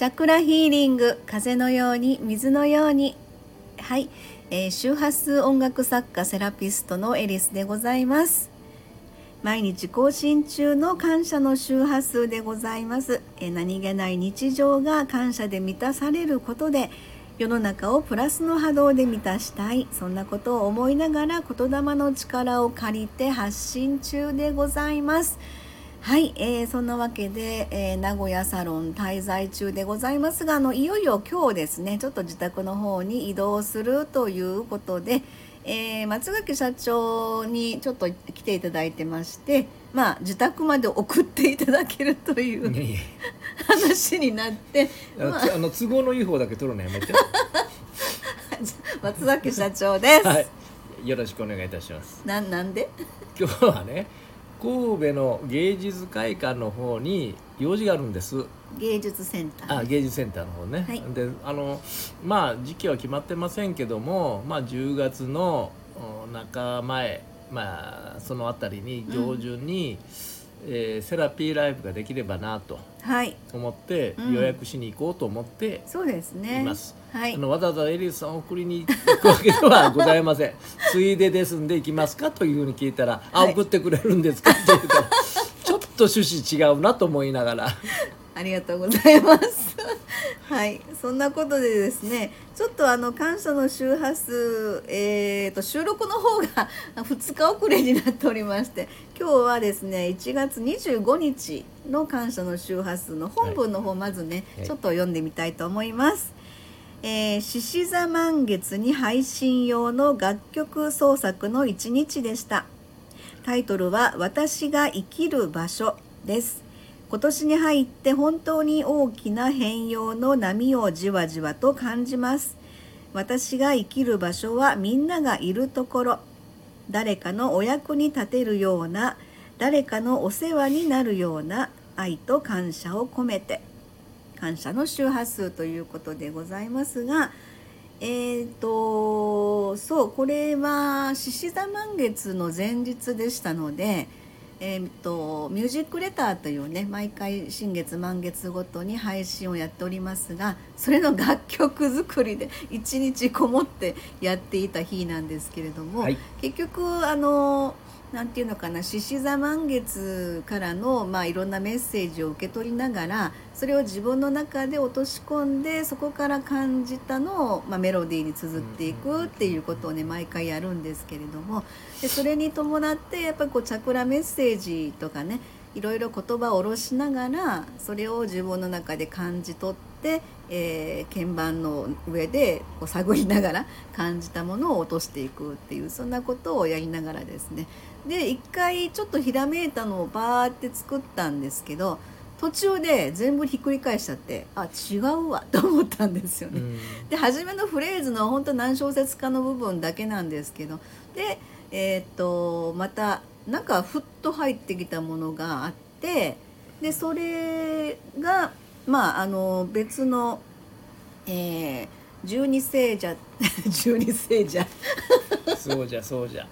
チャクラヒーリング風のように水のように。はい、えー、周波数音楽作家セラピストのエリスでございます。毎日更新中の感謝の周波数でございます、えー、何気ない日常が感謝で満たされることで世の中をプラスの波動で満たしたい。そんなことを思いながら言霊の力を借りて発信中でございます。はい、えー、そんなわけで、えー、名古屋サロン滞在中でございますがあのいよいよ今日ですねちょっと自宅の方に移動するということで、えー、松垣社長にちょっと来ていただいてましてまあ自宅まで送っていただけるという話になって、まあ、あの都合のいい方だけ取るのやめて。松崎社長です、はい、よろしくお願いいたします。ななんで？今日はね神戸の芸術会館の方に用事があるんです。芸術センター、あ芸術センターの方ね、はい、であのまあ時期は決まってませんけども、まあ、10月の中前まあその辺りに上旬に、うんえー、セラピーライブができればなと思って、はい、予約しに行こうと思ってそうですね。います、はい、あのわざわざエリスさんを送りに行くわけではございません。ついでですんで行きますかというふうに聞いたら「あ送ってくれるんですか?」って言うからちょっと趣旨違うなと思いながら。ありがとうございますはい。そんなことでですねちょっとあの感謝の周波数、えーと、収録の方が 2日遅れになっておりまして今日はですね1月25日の感謝の周波数の本文の方まずね、はい、ちょっと読んでみたいと思います。え獅子座満月に配信用の楽曲創作の一日でした。タイトルは「私が生きる場所」です今年に入って本当に大きな変容の波をじわじわと感じます。私が生きる場所はみんながいるところ。誰かのお役に立てるような誰かのお世話になるような愛と感謝を込めて。感謝の周波数ということでございますがえーとそうこれは獅子座満月の前日でしたのでえーと、ミュージックレターというね毎回新月満月ごとに配信をやっておりますがそれの楽曲作りで一日こもってやっていた日なんですけれども、はい、結局あのなんていうのかな獅子座満月からの、まあ、いろんなメッセージを受け取りながらそれを自分の中で落とし込んでそこから感じたのを、まあ、メロディーに綴っていくっていうことをね毎回やるんですけれども。でそれに伴ってやっぱりこうチャクラメッセージとかねいろいろ言葉を下ろしながらそれを自分の中で感じ取って、えー、鍵盤の上でこう探りながら感じたものを落としていくっていうそんなことをやりながらですねで一回ちょっとひらめいたのをバーって作ったんですけど途中で全部ひっくり返しちゃってあ違うわと思ったんですよね。で初めのフレーズの本当何小節かの部分だけなんですけどでえー、っとまたなんかふっと入ってきたものがあってでそれがまああの別の、えー、十二聖者 十二聖者。そうじゃそうじゃ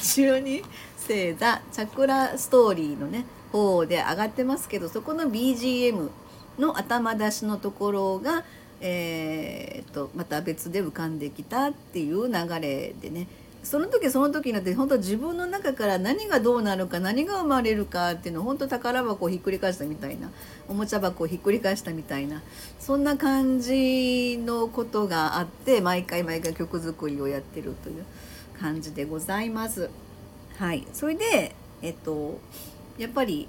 十二星座チャクラストーリーのね方で上がってますけどそこの BGM の頭出しのところが、えーと、また別で浮かんできたっていう流れでね。その時その時になって本当自分の中から何がどうなるか何が生まれるかっていうのを本当宝箱をひっくり返したみたいなおもちゃ箱をひっくり返したみたいなそんな感じのことがあって毎回毎回曲作りをやってるという。感じでございます。はい、それでえっとやっぱり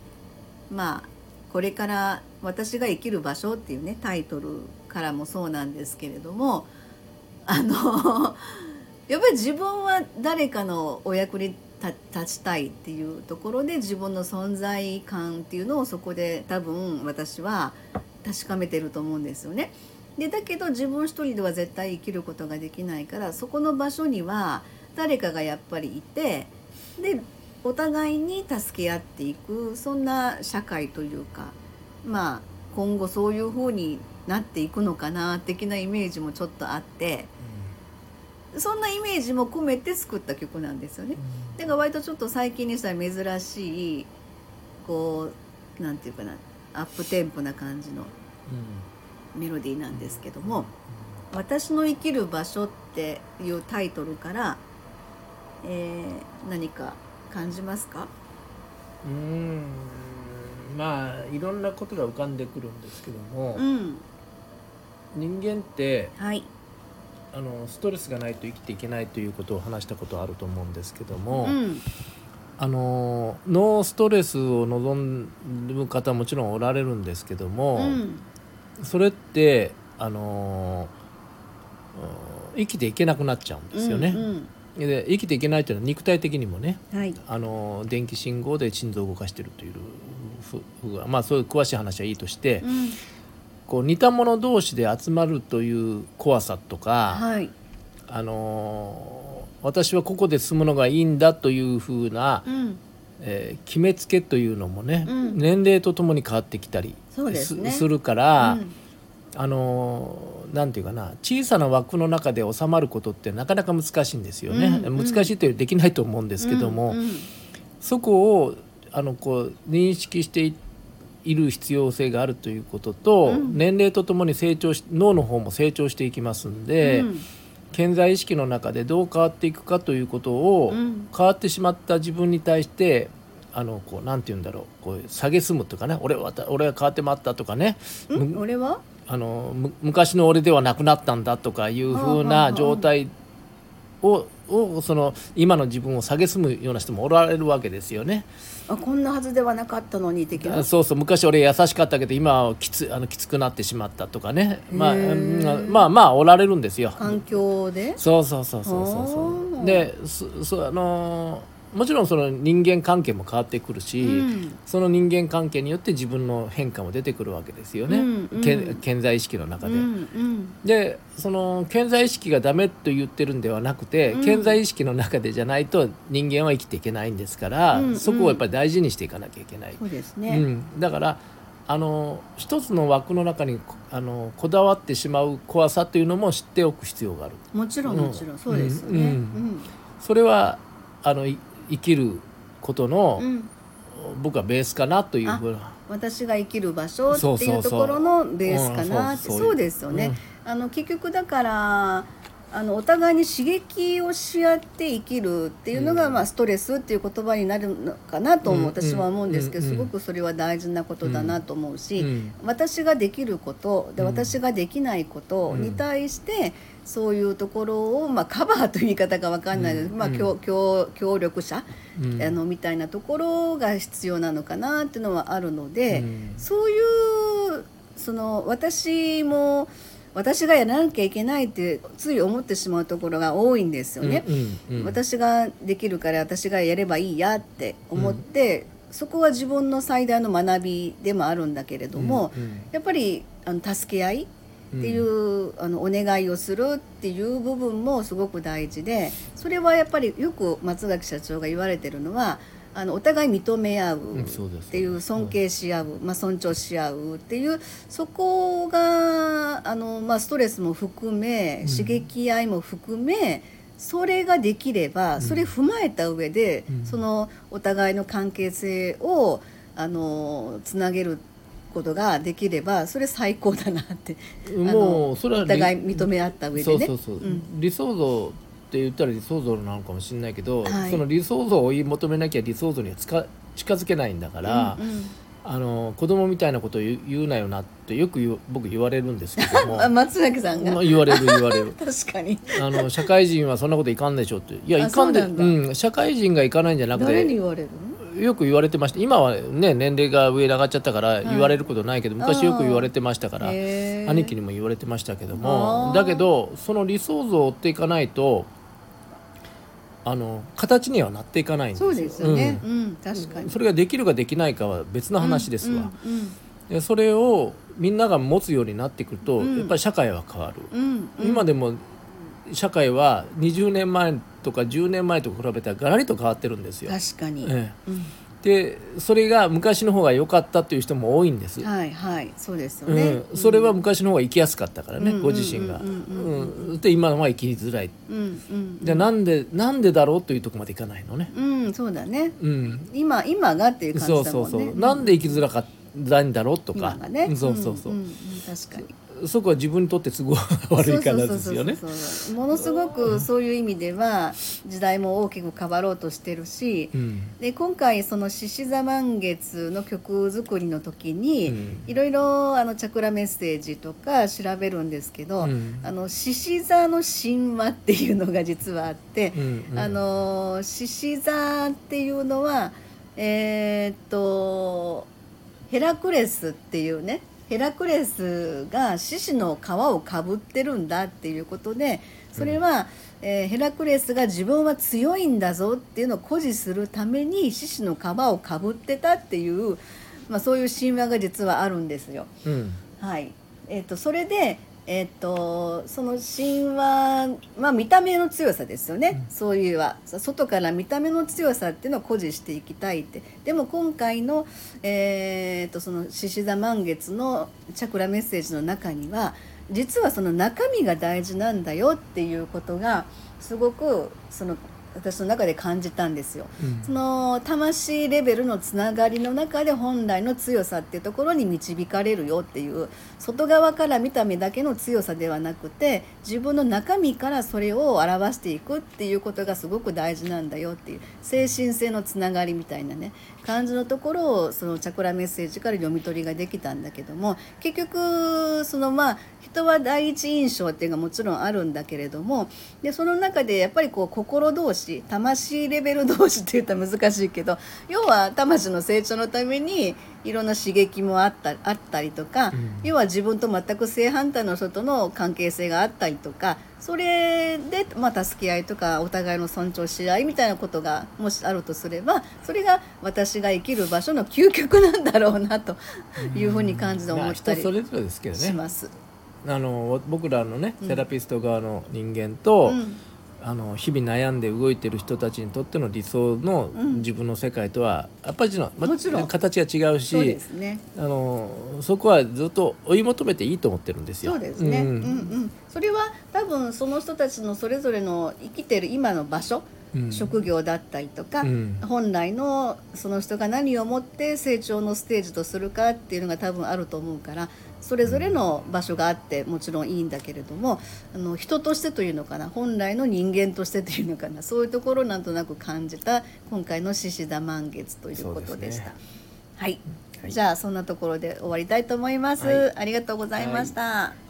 まあこれから私が生きる場所っていうねタイトルからもそうなんですけれどもあの やっぱり自分は誰かのお役に立ちたいっていうところで自分の存在感っていうのをそこで多分私は確かめてると思うんですよね。でだけど自分一人では絶対生きることができないからそこの場所には誰かがやっぱりいてでお互いに助け合っていくそんな社会というかまあ今後そういう風になっていくのかな的なイメージもちょっとあって。そんなイメージも込めて作った曲なんですよね。だから割とちょっと最近にしたら珍しいこうなんていうかなアップテンポな感じのメロディーなんですけども「私の生きる場所」っていうタイトルから、えー何か感じますか？うーんまあいろんなことが浮かんでくるんですけども、うん。人間ってはい。あのストレスがないと生きていけないということを話したことあると思うんですけども、うん。あのノーストレスを望む方はもちろんおられるんですけども、うん。それってあのうん生きていけなくなっちゃうんですよね。うんで生きていけないというのは肉体的にもねうんはい。あの電気信号で心臓を動かしてるというふふまあそういう詳しい話はいいとして、うん。こう似た者同士で集まるという怖さとか、はい。あの私はここで住むのがいいんだというふうな、うん。えー決めつけというのもね、うん。年齢とともに変わってきたりすね。るから、うんあのなんていうかな小さな枠の中で収まることってなかなか難しいんですよね、うんうん。難しいというできないと思うんですけども、うんうん。そこをあのこう認識していいる必要性があるということと、うん。年齢とともに成長し脳の方も成長していきますんで、うん。健在意識の中でどう変わっていくかということを、うん。変わってしまった自分に対してあのこうなんて言うんだろうこう蔑むというかね俺は俺は変わってまったとかね。うん俺は？あのむ昔の俺ではなくなったんだとかいうふうな状態ををその今の自分を蔑むような人もおられるわけですよね。あこんなはずではなかったのに的な？そうそう昔俺優しかったけど今はきつあのきつくなってしまったとかね、まあ、まあまあおられるんですよ。環境で？そうそうそうそうそうあそー。うでそそあのーもちろんその人間関係も変わってくるし、うん。その人間関係によって自分の変化も出てくるわけですよね、うんうん。健在意識の中で。うんうん。でその健在意識がダメと言ってるんではなくて、うん。健在意識の中でじゃないと人間は生きていけないんですから、うんうん。そこをやっぱり大事にしていかなきゃいけない。そうですうね、ん、だからあの一つの枠の中にこあのこだわってしまう怖さというのも知っておく必要がある。もちろんうんもちろん。そうですよね、ううん。ん。それはあのい生きることの、うん。僕はベースかなというふうな。私が生きる場所っていうところのベースかなそうですよね、あの結局だからあのお互いに刺激をし合って生きるっていうのが、うん。まあ、ストレスっていう言葉になるのかなともうん。私は思うんですけど、うん。すごくそれは大事なことだなと思うし、うん。私ができることでうん。私ができないことうん。に対して、そういうところを、まあ、カバーという言い方が分かんないです、まあ、うん。協協協力者、うん。あのみたいなところが必要なのかなっていうのはあるので、うん。そういうその私も私がやらなきゃいけないってつい思ってしまうところが多いんですよね。うんうん私ができるから私がやればいいやって思って、そこは自分の最大の学びでもあるんだけれども、うんうん。やっぱりあの助け合いっていう、あのお願いをするっていう部分もすごく大事でそれはやっぱりよく松崎社長が言われてるのはあのお互い認め合うっていう尊敬し合う、まあ、尊重し合うっていうそこがあの、まあ、ストレスも含めうん。刺激合いも含め、それができればそれ踏まえた上で、うん。そのお互いの関係性をあのつなげることができればそれ最高だなってもうそれはお互い認め合った上でね。そうそうそう、ん。理想像って言ったら理想像なのかもしれないけど、はい。その理想像を追い求めなきゃ理想像には近づけないんだから、うんうん。あの子供みたいなことを言うなよなってよく僕言われるんですけども。あ 松崎さんが、まあ言われる言われる。確かに。あの社会人はそんなこといかんでしょって。いやあいかんでそうなん社会人がいかないんじゃなく誰にて言われるの？よく言われてました。今はね年齢が上に上がっちゃったから言われることないけど、昔よく言われてましたから兄貴にも言われてましたけども。だけどその理想像を追っていかないとあの形にはなっていかないんですそうですよね、ううんん確かに。それができるかできないかは別の話ですわ、うんでそれをみんなが持つようになってくると、うん。やっぱり社会は変わる、うんうん。今でも社会は20年前とか10年前と比べたらガラリと変わってるんですよ。確かに、えうん。えでそれが昔の方が良かったっていう人も多いんです。はいはいそうですよね、うん、それは昔の方が生きやすかったからね、うんご自身が。うんうんうんうん。で今のは生きづらい。うんうんじゃあなんでなんでだろうというところまでいかないのね。うんそうだね。うん、今今がっていう感そうじだもね。そうんそう、なんで生きづらかったんだろうとか。今がね。そうそうそう、んんん確かにそこは自分にとって都合が悪いからですよね。ものすごくそういう意味では時代も大きく変わろうとしてるし、うん、で今回その獅子座満月の曲作りの時に、いろいろあのチャクラメッセージとか調べるんですけど、うん、あの獅子座の神話っていうのが実はあって、うんうん、あの獅子座っていうのはえー、っとヘラクレスっていうねヘラクレスが獅子の皮をかぶってるんだっていうことでそれは、うん、えー、ヘラクレスが自分は強いんだぞっていうのを誇示するために獅子の皮をかぶってたっていう、まあ、そういう神話が実はあるんですよ。うん、はい。えーとそれでえっと、その神話、まあ、見た目の強さですよね、うん、そういうは。外から見た目の強さっていうのを誇示していきたいって。でも今回の,、えー、っとその獅子座満月のチャクラメッセージの中には実はその中身が大事なんだよっていうことがすごくその私の中で感じたんですよ、うん、その魂レベルのつながりの中で本来の強さっていうところに導かれるよっていう外側から見た目だけの強さではなくて自分の中身からそれを表していくっていうことがすごく大事なんだよっていう精神性のつながりみたいなね感じのところをそのチャクラメッセージから読み取りができたんだけども結局そのまあ人は第一印象っていうのがもちろんあるんだけれどもでその中でやっぱりこう心同士魂レベル同士って言ったら難しいけど要は魂の成長のためにいろんな刺激もあったあったりとか、うん、要は自分と全く正反対の人との関係性があったりとかそれで、まあ、助け合いとかお互いの尊重し合いみたいなことがもしあるとすればそれが私が生きる場所の究極なんだろうなというふうに感じて思ったりします。あの僕らのねセラピスト側の人間と、うんあの日々悩んで動いてる人たちにとっての理想の自分の世界とはやっぱりもちろん。形が違うしそ、ね、あのそこはずっと追い求めていいと思ってるんですよ。そうですね、うん、うんうん。それは多分その人たちのそれぞれの生きてる今の場所職業だったりとか、うん、本来のその人が何をもって成長のステージとするかっていうのが多分あると思うからそれぞれの場所があってもちろんいいんだけれどもあの人としてというのかな本来の人間としてというのかなそういうところをなんとなく感じた今回の獅子座満月ということでした。ね、はい、はい、じゃあそんなところで終わりたいと思います。はい、ありがとうございました。はい